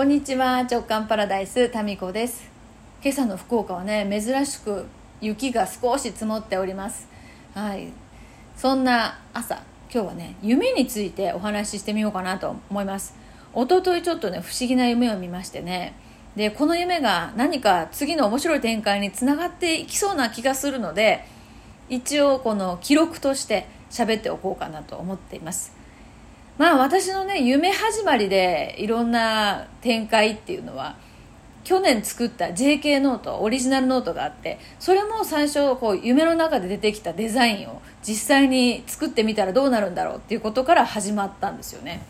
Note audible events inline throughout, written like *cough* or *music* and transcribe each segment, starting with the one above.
こんにちは直感パラダイスタミコです。今朝の福岡はね珍しく雪が少し積もっております。はい。そんな朝今日はね夢についてお話ししてみようかなと思います。一昨日ちょっとね不思議な夢を見ましてね。でこの夢が何か次の面白い展開につながっていきそうな気がするので一応この記録として喋っておこうかなと思っています。まあ私のね夢始まりでいろんな展開っていうのは去年作った JK ノートオリジナルノートがあってそれも最初こう夢の中で出てきたデザインを実際に作ってみたらどうなるんだろうっていうことから始まったんですよね。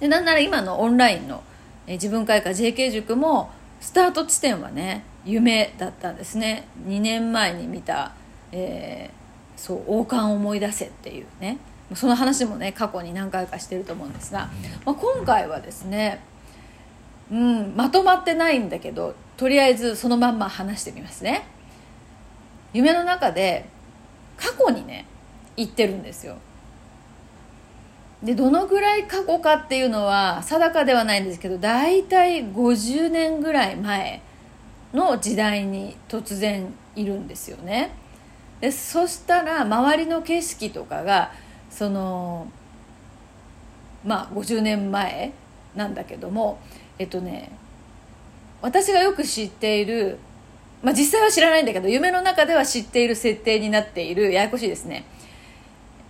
でなんなら今のオンラインの自分会館 JK 塾もスタート地点はね夢だったんですね。2年前に見た、えー、そう王冠を思い出せっていうね。その話もね過去に何回かしてると思うんですが、まあ、今回はですね、うん、まとまってないんだけどとりあえずそのまんま話してみますね。夢の中で過去にね行ってるんですよ。でどのぐらい過去かっていうのは定かではないんですけど大体50年ぐらい前の時代に突然いるんですよね。でそしたら周りの景色とかがそのまあ50年前なんだけどもえっとね私がよく知っているまあ実際は知らないんだけど夢の中では知っている設定になっているややこしいですね。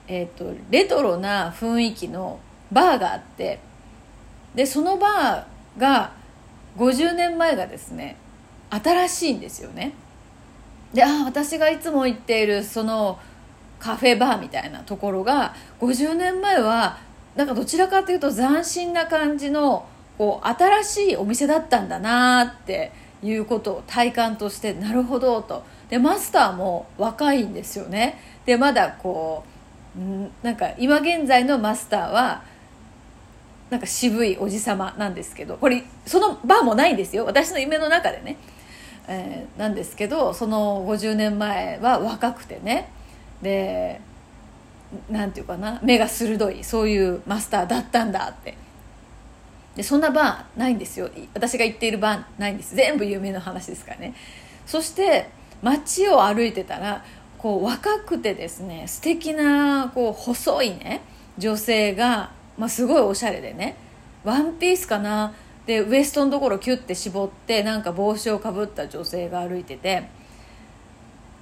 えっとレトロな雰囲気のバーがあってでそのバーが50年前がですね新しいんですよね。でああ私がいつも行っているそのカフェバーみたいなところが50年前はなんかどちらかというと斬新な感じのこう新しいお店だったんだなっていうことを体感としてなるほどと。でマスターも若いんですよね。でまだこうなんか今現在のマスターはなんか渋いおじさまなんですけどこれそのバーもないんですよ。私の夢の中でね、えー、なんですけどその50年前は若くてね。でなんていうかな目が鋭いそういうマスターだったんだって。でそんなバーないんですよ。私が行っているバーないんです。全部有名な話ですからね。そして街を歩いてたらこう若くてですね素敵なこう細いね女性が、まあ、すごいおしゃれでねワンピースかな。でウエストのところキュッて絞ってなんか帽子をかぶった女性が歩いてて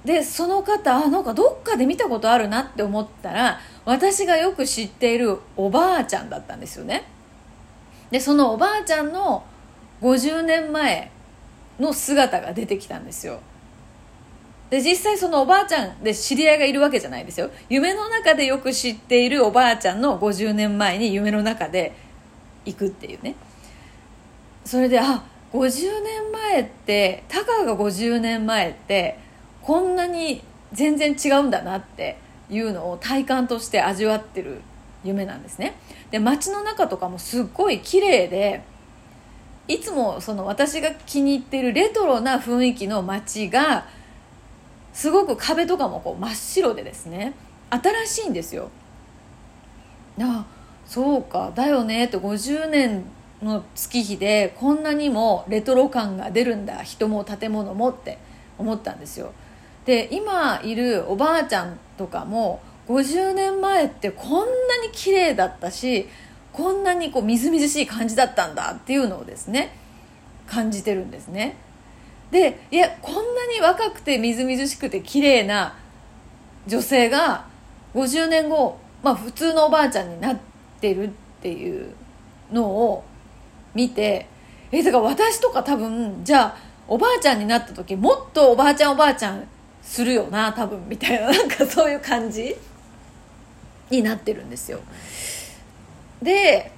でその方あなんかどっかで見たことあるなって思ったら私がよく知っているおばあちゃんだったんですよね。でそのおばあちゃんの50年前の姿が出てきたんですよ。で実際そのおばあちゃんで知り合いがいるわけじゃないですよ。夢の中でよく知っているおばあちゃんの50年前に夢の中で行くっていうね。それであ50年前ってたかが50年前ってこんなに全然違うんだなっていうのを体感として味わってる夢なんですね。で街の中とかもすっごい綺麗でいつもその私が気に入ってるレトロな雰囲気の街がすごく壁とかもこう真っ白でですね。新しいんですよ。あそうかだよねって50年の月日でこんなにもレトロ感が出るんだ人も建物もって思ったんですよ。で今いるおばあちゃんとかも50年前ってこんなに綺麗だったしこんなにこうみずみずしい感じだったんだっていうのをですね感じてるんですね。でいやこんなに若くてみずみずしくて綺麗な女性が50年後、まあ、普通のおばあちゃんになってるっていうのを見てえだから私とか多分じゃあおばあちゃんになった時もっとおばあちゃんおばあちゃんするよな多分みたいななんかそういう感じになってるんですよ。で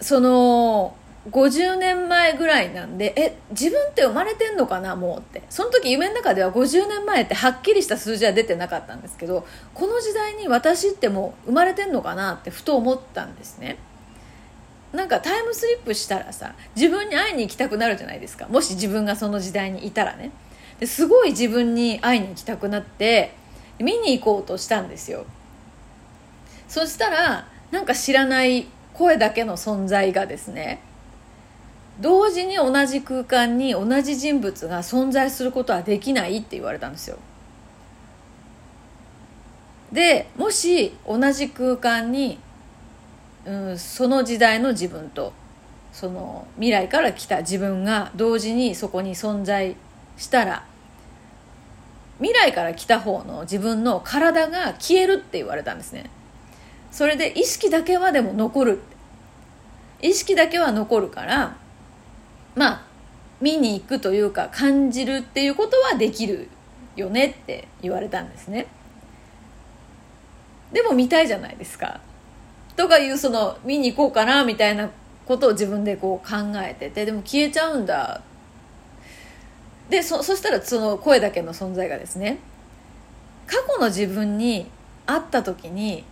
その50年前ぐらいなんでえ自分って生まれてんのかなもうって。その時夢の中では50年前ってはっきりした数字は出てなかったんですけどこの時代に私ってもう生まれてんのかなってふと思ったんですね。なんかタイムスリップしたらさ自分に会いに行きたくなるじゃないですか。もし自分がその時代にいたらね。ですごい自分に会いに行きたくなって見に行こうとしたんですよ。そしたらなんか知らない声だけの存在がですね同時に同じ空間に同じ人物が存在することはできないって言われたんですよ。でもし同じ空間に、うん、その時代の自分とその未来から来た自分が同時にそこに存在したら未来から来た方の自分の体が消えるって言われたんですね。それで意識だけはでも残る意識だけは残るからまあ見に行くというか感じるっていうことはできるよねって言われたんですね。でも見たいじゃないですか。とかいうその見に行こうかなみたいなことを自分でこう考えててでも消えちゃうんだでそそしたらその声だけの存在がですね過去の自分に会った時に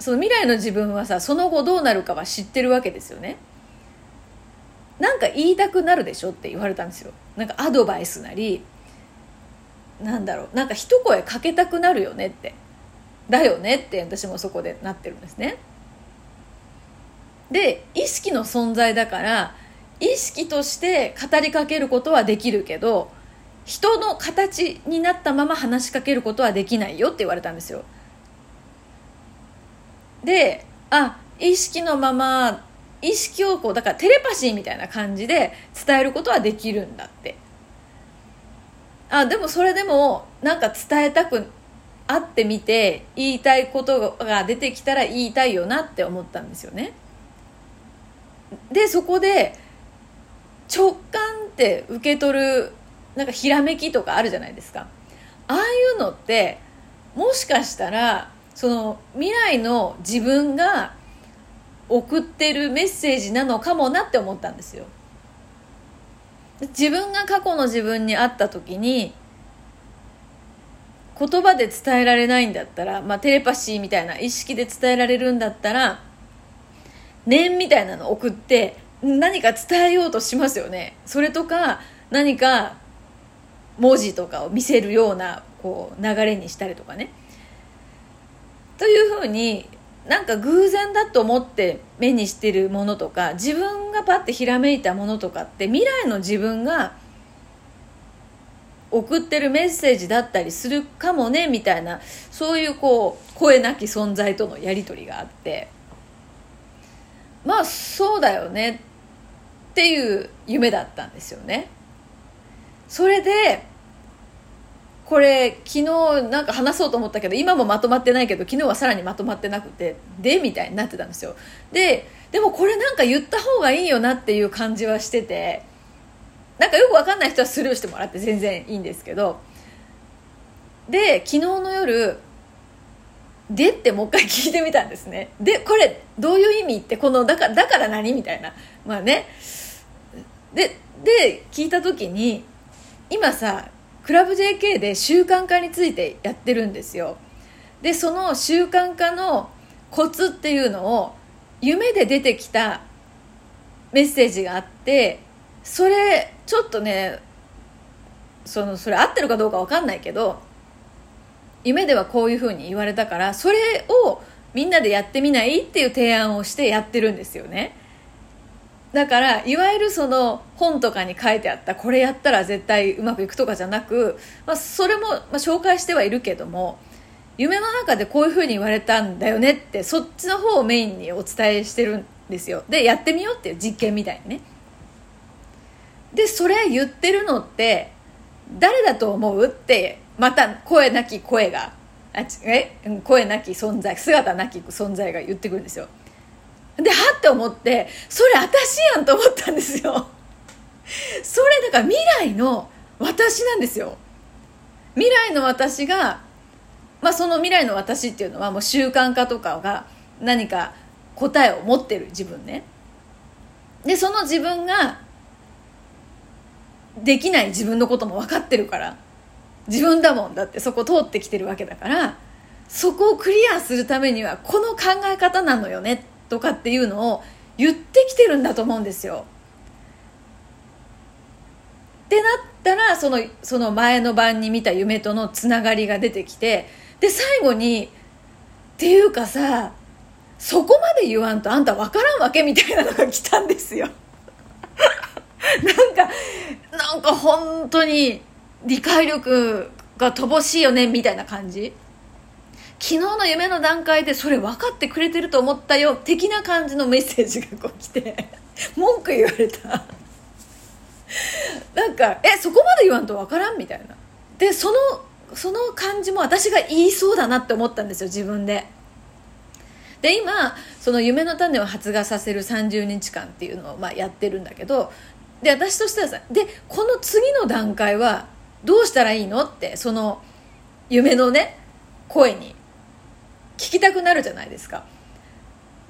その未来の自分はさその後どうなるかは知ってるわけですよね。なんか言いたくなるでしょって言われたんですよ。なんかアドバイスなりなんだろうなんか一声かけたくなるよねって。だよねって私もそこでなってるんですね。で意識の存在だから意識として語りかけることはできるけど人の形になったまま話しかけることはできないよって言われたんですよ。であ意識のまま意識をこうだからテレパシーみたいな感じで伝えることはできるんだって。あでもそれでもなんか伝えたく会ってみて言いたいことが出てきたら言いたいよなって思ったんですよね。でそこで直感って受け取るなんかひらめきとかあるじゃないですか。ああいうのってもしかしたらその未来の自分が送ってるメッセージなのかもなって思ったんですよ。自分が過去の自分に会った時に言葉で伝えられないんだったら、まあ、テレパシーみたいな意識で伝えられるんだったら念みたいなの送って何か伝えようとしますよね。それとか何か文字とかを見せるようなこう流れにしたりとかね。というふうになんか偶然だと思って目にしてるものとか自分がパッてひらめいたものとかって未来の自分が送ってるメッセージだったりするかもねみたいなそういうこう声なき存在とのやり取りがあって。まあそうだよね。っていう夢だったんですよね。それでこれ昨日なんか話そうと思ったけど今もまとまってないけど昨日はさらにまとまってなくてでみたいになってたんですよ。ででもこれなんか言った方がいいよなっていう感じはしててなんかよくわかんない人はスルーしてもらって全然いいんですけどで昨日の夜でってもう一回聞いてみたんですね。でこれどういう意味ってこのだかだから何みたいな。まあね。でで聞いた時に今さクラブ JK で習慣化についてやってるんですよ。でその習慣化のコツっていうのを夢で出てきたメッセージがあってそれちょっとねそのそれ合ってるかどうか分かんないけど夢ではこういうふうに言われたからそれをみんなでやってみないっていう提案をしてやってるんですよね。だからいわゆるその本とかに書いてあったこれやったら絶対うまくいくとかじゃなく、まあ、それも、ま、紹介してはいるけども夢の中でこういうふうに言われたんだよねってそっちの方をメインにお伝えしてるんですよ。でやってみようっていう実験みたいにね。でそれ言ってるのって誰だと思うってまた声なき声があえ声なき存在姿なき存在が言ってくるんですよ。ではって思ってそれ私やんと思ったんですよ。それだから未来の私なんですよ。未来の私がまあその未来の私っていうのはもう習慣化とかが何か答えを持ってる自分ね。でその自分ができない自分のことも分かってるから。自分だもんだってそこ通ってきてるわけだからそこをクリアするためにはこの考え方なのよねとかっていうのを言ってきてるんだと思うんですよ。ってなったらそのその前の晩に見た夢とのつながりが出てきてで最後にっていうかさそこまで言わんとあんた分からんわけみたいなのが来たんですよ。*laughs* なんかなんか本当に理解力が乏しいよねみたいな感じ昨日の夢の段階でそれ分かってくれてると思ったよ的な感じのメッセージがこう来て *laughs* 文句言われた。*laughs* なんかえそこまで言わんと分からんみたいな。でそのその感じも私が言いそうだなって思ったんですよ自分で。で今その夢の種を発芽させる30日間っていうのをまあやってるんだけどで私としてはさでこの次の段階はどうしたらいいのってその夢のね声に聞きたくなるじゃないですか。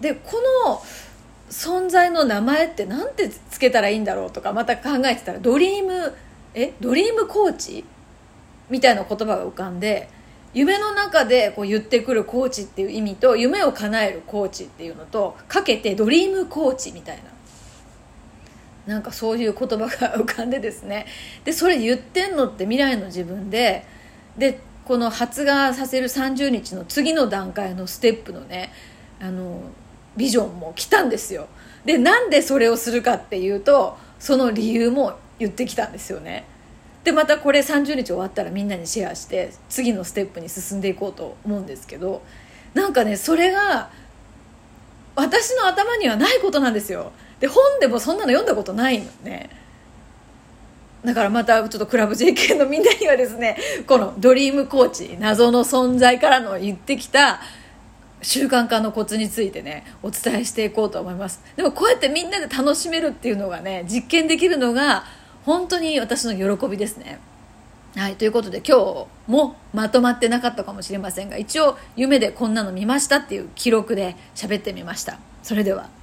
でこの存在の名前って何てつけたらいいんだろうとかまた考えてたらドリームえドリームコーチみたいな言葉が浮かんで夢の中でこう言ってくるコーチっていう意味と夢を叶えるコーチっていうのとかけてドリームコーチみたいな。なんかそういう言葉が浮かんでですね。でそれ言ってんのって未来の自分ででこの発芽させる30日の次の段階のステップのねあのビジョンも来たんですよ。でなんでそれをするかっていうとその理由も言ってきたんですよね。でまたこれ30日終わったらみんなにシェアして次のステップに進んでいこうと思うんですけどなんかねそれが私の頭にはないことなんですよ。で本でもそんなの読んだことないのね。だからまたちょっとクラブ JK のみんなにはですねこのドリームコーチ謎の存在からの言ってきた習慣化のコツについてねお伝えしていこうと思います。でもこうやってみんなで楽しめるっていうのがね実験できるのが本当に私の喜びですね。はいということで今日もまとまってなかったかもしれませんが一応夢でこんなの見ましたっていう記録で喋ってみました。それでは。